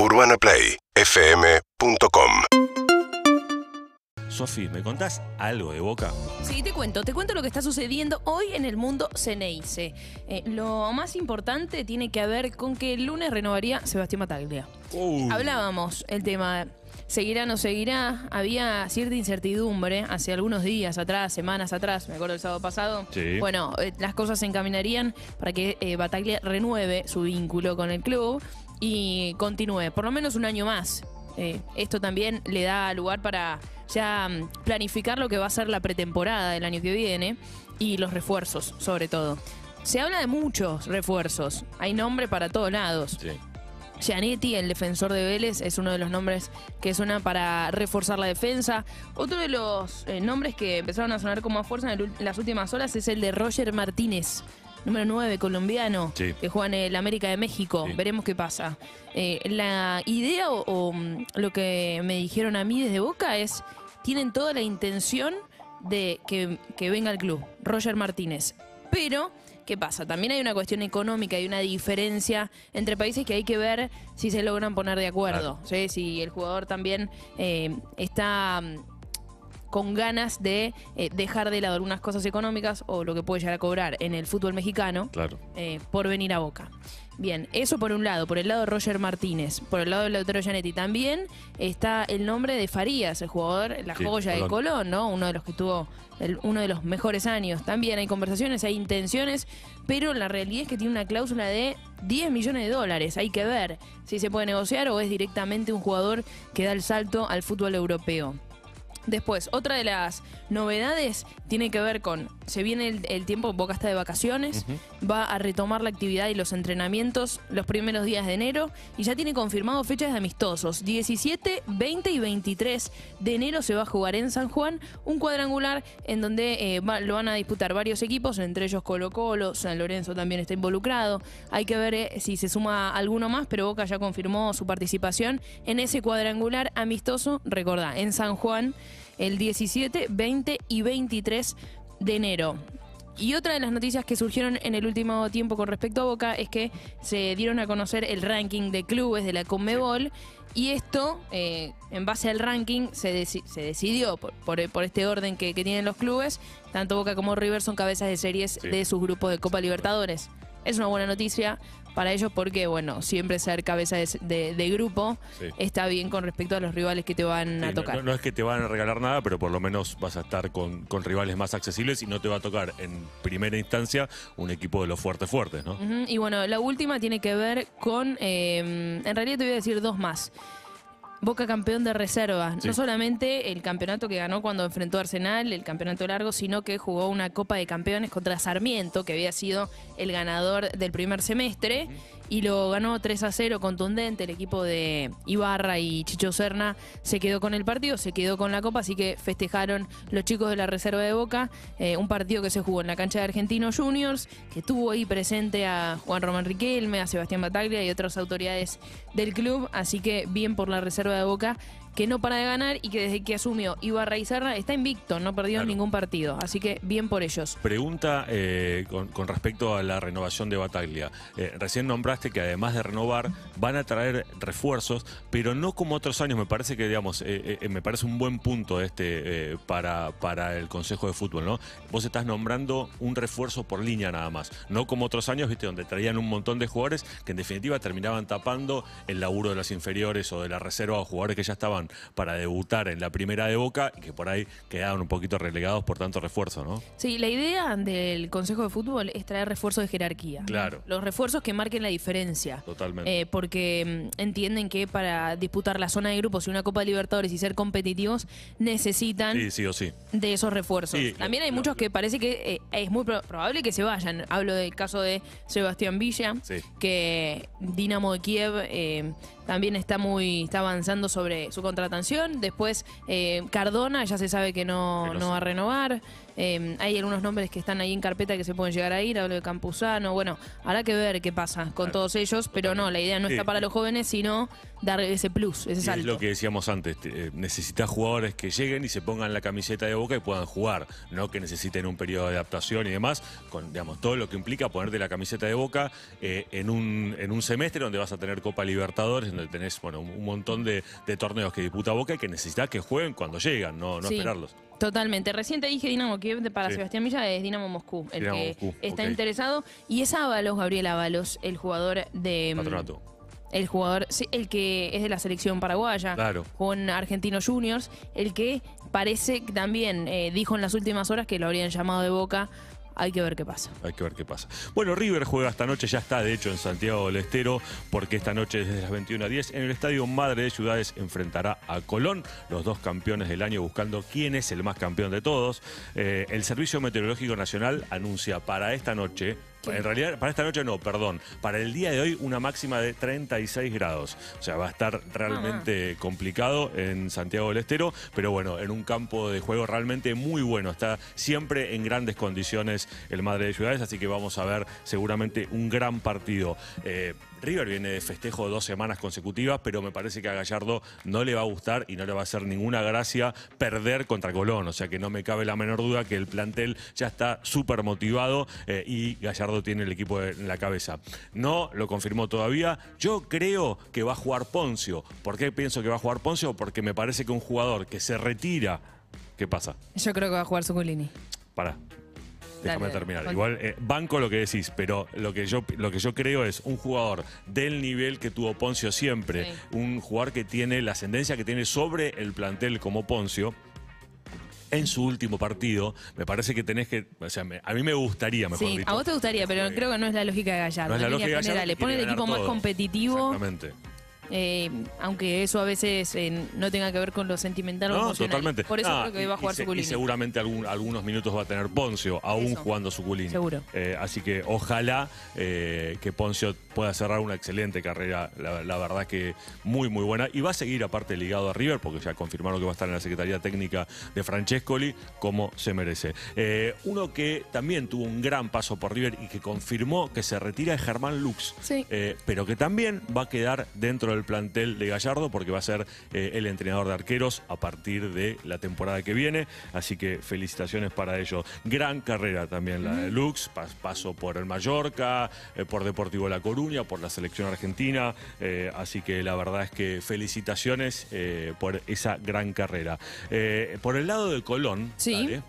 UrbanaPlayFM.com Sofi, ¿me contás algo de Boca? Sí, te cuento, te cuento lo que está sucediendo hoy en el mundo Ceneice. Eh, lo más importante tiene que ver con que el lunes renovaría Sebastián Bataglia. Uh, Hablábamos el tema, ¿seguirá o no seguirá? Había cierta incertidumbre hace algunos días atrás, semanas atrás, me acuerdo el sábado pasado. Sí. Bueno, eh, las cosas se encaminarían para que eh, Bataglia renueve su vínculo con el club y continúe por lo menos un año más. Eh, esto también le da lugar para ya mm, planificar lo que va a ser la pretemporada del año que viene y los refuerzos, sobre todo. Se habla de muchos refuerzos, hay nombre para todos lados. sí. Gianetti, el defensor de Vélez, es uno de los nombres que suena para reforzar la defensa. Otro de los eh, nombres que empezaron a sonar con más fuerza en, el ul- en las últimas horas es el de Roger Martínez, número 9, colombiano, Sí. que juega en el América de México. Sí. Veremos qué pasa. Eh, la idea o, o, mm, lo que me dijeron a mí desde Boca es, tienen toda la intención de que, que venga al club, Roger Martínez. Pero... ¿Qué pasa? También hay una cuestión económica y una diferencia entre países que hay que ver si se logran poner de acuerdo. ¿sí? Si el jugador también eh, está mm, con ganas de eh, dejar de lado algunas cosas económicas o lo que puede llegar a cobrar en el fútbol mexicano Claro. eh, por venir a Boca. Bien, eso por un lado, por el lado de Roger Martínez, por el lado de Lautaro Gianetti también está el nombre de Farías, el jugador, la Sí, joya de Colón. Colón, ¿no? Uno de los que tuvo el- uno de los mejores años. También hay conversaciones, hay intenciones, pero la realidad es que tiene una cláusula de 10 millones de dólares. Hay que ver si se puede negociar o es directamente un jugador que da el salto al fútbol europeo. Después, otra de las novedades tiene que ver con, se viene el, el tiempo, Boca está de vacaciones, va a retomar la actividad y los entrenamientos los primeros días de enero y ya tiene confirmado fechas de amistosos. 17, 20 y 23 de enero se va a jugar en San Juan un cuadrangular en donde eh, va- lo van a disputar varios equipos, entre ellos Colo Colo, San Lorenzo también está involucrado. Hay que ver eh, si se suma alguno más, pero Boca ya confirmó su participación en ese cuadrangular amistoso, recordá, en San Juan el 17, 20 y 23 de enero. Y otra de las noticias que surgieron en el último tiempo con respecto a Boca es que se dieron a conocer el ranking de clubes de la Conmebol y esto, eh, en base al ranking, se, deci- se decidió por, por- por este orden que, que tienen los clubes, tanto Boca como River son cabezas de series Sí. de sus grupos de Copa Libertadores. Es una buena noticia para ellos porque, bueno, siempre ser cabeza de, de- de grupo Sí. está bien con respecto a los rivales que te van a Sí, tocar. No, no es que te van a regalar nada, pero por lo menos vas a estar con, con rivales más accesibles y no te va a tocar en primera instancia un equipo de los fuertes fuertes, ¿no? Y bueno, la última tiene que ver con, eh, en realidad te voy a decir dos más. Boca campeón de reserva. Sí. No solamente el campeonato que ganó cuando enfrentó a Arsenal, el campeonato largo, sino que jugó una Copa de Campeones contra Sarmiento, que había sido el ganador del primer semestre, y lo ganó 3 a 0 contundente. El equipo de Ibarra y Chicho Serna se quedó con el partido, se quedó con la Copa, así que festejaron los chicos de la reserva de Boca. eh, un partido que se jugó en la cancha de Argentinos Juniors, que tuvo ahí presente a Juan Román Riquelme, a Sebastián Bataglia y otras autoridades del club. Así que bien por la reserva de Boca, que no para de ganar y que desde que asumió Ibarra y Serra está invicto, no perdió Claro. ningún partido. Así que bien por ellos. Pregunta eh, con, con respecto a la renovación de Bataglia. Eh, recién nombraste que además de renovar, van a traer refuerzos, pero no como otros años. Me parece que, digamos, eh, me parece un buen punto este para, para el Consejo de Fútbol, ¿no? Vos estás nombrando un refuerzo por línea nada más. No como otros años, viste, donde traían un montón de jugadores que en definitiva terminaban tapando el laburo de las inferiores o de la reserva o jugadores que ya estaban para debutar en la primera de Boca y que por ahí quedaban un poquito relegados por tanto refuerzo, ¿no? Sí, la idea del Consejo de Fútbol es traer refuerzos de jerarquía. Claro. Los refuerzos que marquen la diferencia. Totalmente. Eh, porque mm, entienden que para disputar la zona de grupos y una Copa de Libertadores y ser competitivos necesitan Sí, sí o sí. de esos refuerzos. Sí, También hay lo- muchos lo- que parece que eh, es muy pro- probable que se vayan. Hablo del caso de Sebastián Villa, Sí. que Dinamo de Kiev eh, también está muy está avanzando sobre su contratación. Después eh, Cardona ya se sabe que no, no va a renovar. Eh, hay algunos nombres que están ahí en carpeta que se pueden llegar a ir, hablo de Campuzano, bueno, habrá que ver qué pasa con todos ellos, pero no, la idea no está para los jóvenes, sino dar ese plus, ese Y es salto. lo que decíamos antes, te- eh, necesitas jugadores que lleguen y se pongan la camiseta de Boca y puedan jugar, no que necesiten un periodo de adaptación y demás, con digamos todo lo que implica ponerte la camiseta de Boca eh, en, un, en un semestre donde vas a tener Copa Libertadores, donde tenés bueno, un, un montón de, de torneos que disputa Boca y que necesitas que jueguen cuando llegan, no, no Sí. esperarlos. Totalmente. Recién te dije Dinamo Kiev para Sí. Sebastián Villa es Dinamo Moscú, el Dinamo que Moscú, está interesado. Y es Ábalos, Gabriel Ábalos, el jugador de. mm, Patronato. El jugador, el que es de la selección paraguaya, Claro. en Argentinos Juniors, el que parece que también eh, dijo en las últimas horas que lo habrían llamado de boca. Hay que ver qué pasa. Hay que ver qué pasa. Bueno, River juega esta noche, ya está de hecho en Santiago del Estero, porque esta noche desde las 21 a 10 en el Estadio Madre de Ciudades enfrentará a Colón, los dos campeones del año buscando quién es el más campeón de todos. Eh, el Servicio Meteorológico Nacional anuncia para esta noche. En realidad para esta noche no, perdón, para el día de hoy una máxima de 36 grados. O sea, va a estar realmente complicado en Santiago del Estero, pero bueno, en un campo de juego realmente muy bueno. Está siempre en grandes condiciones el Madre de Ciudades, así que vamos a ver seguramente un gran partido. Eh, River viene de festejo dos semanas consecutivas, pero me parece que a Gallardo no le va a gustar y no le va a hacer ninguna gracia perder contra Colón. O sea que no me cabe la menor duda que el plantel ya está súper motivado eh, y Gallardo tiene el equipo en la cabeza. No lo confirmó todavía. Yo creo que va a jugar Poncio. ¿Por qué pienso que va a jugar Poncio? Porque me parece que un jugador que se retira. ¿Qué pasa? Yo creo que va a jugar Suculini. Pará. Déjame Dale, terminar. dale. Igual eh, banco lo que decís, pero lo que yo lo que yo creo es un jugador del nivel que tuvo Poncio siempre, Sí. un jugador que tiene la ascendencia que tiene sobre el plantel como Poncio. En su último partido, me parece que tenés que. O sea, me- a mí me gustaría, mejor Sí, dicho. a vos te gustaría, pero creo que no es la lógica de Gallardo. No es la lógica de Gallardo, que Pone el equipo más competitivo, Exactamente. Eh, aunque eso a veces eh, no tenga que ver con lo sentimental o No, emocional. totalmente. Por eso Ah, creo que va a y- jugar y, Suculini. y seguramente algún- algunos minutos va a tener Poncio, aún Eso. jugando Suculini. Seguro. Eh, así que ojalá que Poncio pueda cerrar una excelente carrera, la, la verdad que muy, muy buena. Y va a seguir aparte ligado a River, porque ya confirmaron que va a estar en la Secretaría Técnica de Francescoli, como se merece. Uno que también tuvo un gran paso por River y que confirmó que se retira es Germán Lux. Sí. Pero que también va a quedar dentro del plantel de Gallardo porque va a ser eh, el entrenador de arqueros a partir de la temporada que viene. Así que felicitaciones para ellos. Gran carrera también la de Lux, pas- paso por el Mallorca, eh, por Deportivo La Coruña, por la selección argentina. eh, así que la verdad es que felicitaciones por esa gran carrera. Por el lado de Colón, Sí. dale.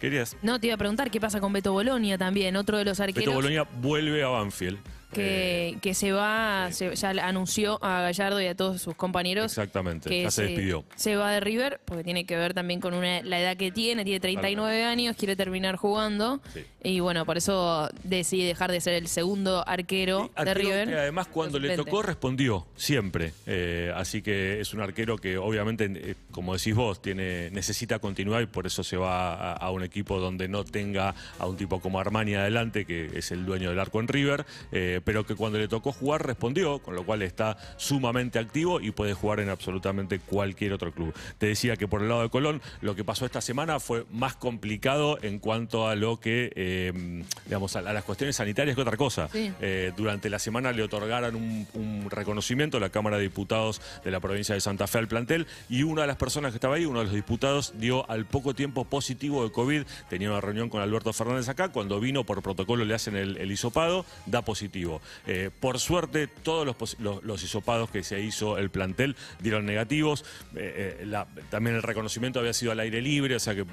¿querías? No, te iba a preguntar qué pasa con Beto Bolonia también, otro de los Beto arqueros Boloña vuelve a Banfield. Eh, que, que se va, se- ya anunció a Gallardo y a todos sus compañeros exactamente, que ya se despidió. se va de River, porque tiene que ver también con una, la edad que tiene, tiene 39 años, quiere terminar jugando. Sí. Y bueno, por eso decide dejar de ser el segundo arquero Sí, de arquero River. que además cuando le tocó respondió siempre. Eh, así que es un arquero que obviamente, eh, como decís vos, tiene, necesita continuar y por eso se va a, a un equipo donde no tenga a un tipo como Armani adelante, que es el dueño del arco en River, eh, pero que cuando le tocó jugar respondió, con lo cual está sumamente activo y puede jugar en absolutamente cualquier otro club. Te decía que por el lado de Colón, lo que pasó esta semana fue más complicado en cuanto a lo que, eh, digamos, a, a las cuestiones sanitarias que otra cosa. Sí. Eh, durante la semana le otorgaron un, un reconocimiento a la Cámara de Diputados de la provincia de Santa Fe al plantel y una de las personas que estaba ahí, uno de los diputados, dio al poco tiempo positivo de COVID. Tenía una reunión con Alberto Fernández acá, cuando vino por protocolo le hacen el, el hisopado, da positivo. Eh, por suerte, todos los, los, los hisopados que se hizo el plantel dieron negativos. Eh, eh, la- también el reconocimiento había sido al aire libre, o sea que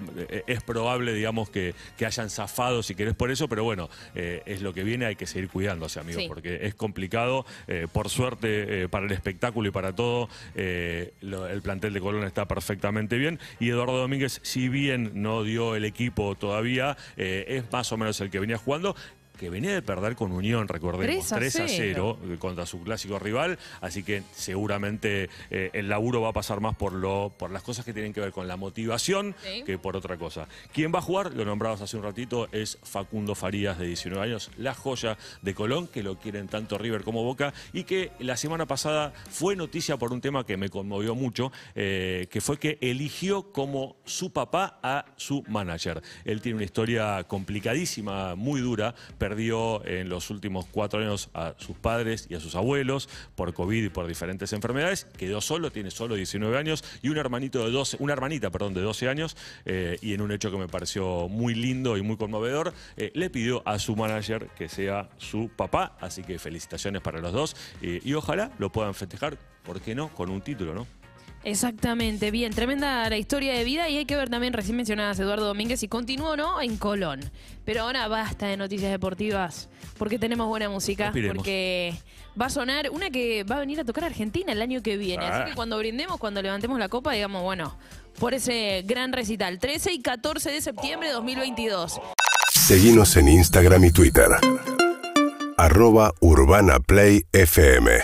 es probable, digamos, que, que hayan zafado, si querés, por eso, pero bueno, es lo que viene, hay que seguir cuidándose, amigos, Sí. porque es complicado. Por suerte, para el espectáculo y para todo, lo- el plantel de Colón está perfectamente bien. Y Eduardo Domínguez, si bien no dio el equipo todavía, eh, es más o menos el que venía jugando. Que venía de perder con Unión, recordemos, 3 a 3 a 0 0 contra su clásico rival, así que seguramente eh, el laburo va a pasar más por, lo, por las cosas que tienen que ver con la motivación Sí. que por otra cosa. Quien va a jugar, lo nombrabas hace un ratito, es Facundo Farías, de 19 años, la joya de Colón, que lo quieren tanto River como Boca, y que la semana pasada fue noticia por un tema que me conmovió mucho, eh, que fue que eligió como su papá a su manager. Él tiene una historia complicadísima, muy dura, perdió en los últimos cuatro años a sus padres y a sus abuelos por COVID y por diferentes enfermedades, quedó solo, tiene solo 19 años, y un hermanito de 12, una hermanita, perdón, de 12 años, eh, y en un hecho que me pareció muy lindo y muy conmovedor, eh, le pidió a su manager que sea su papá, así que felicitaciones para los dos, eh, y ojalá lo puedan festejar, ¿por qué no? Con un título, ¿no? Exactamente, bien, tremenda la historia de vida y hay que ver también, recién mencionabas Eduardo Domínguez y continuó, ¿no? En Colón. Pero ahora basta de noticias deportivas porque tenemos buena música, Respiremos. porque va a sonar una que va a venir a tocar a Argentina el año que viene. Ah. Así que cuando brindemos, cuando levantemos la copa, digamos, bueno, por ese gran recital, 13 y 14 de septiembre de 2022. Seguimos en Instagram y Twitter. Arroba Urbana Play FM.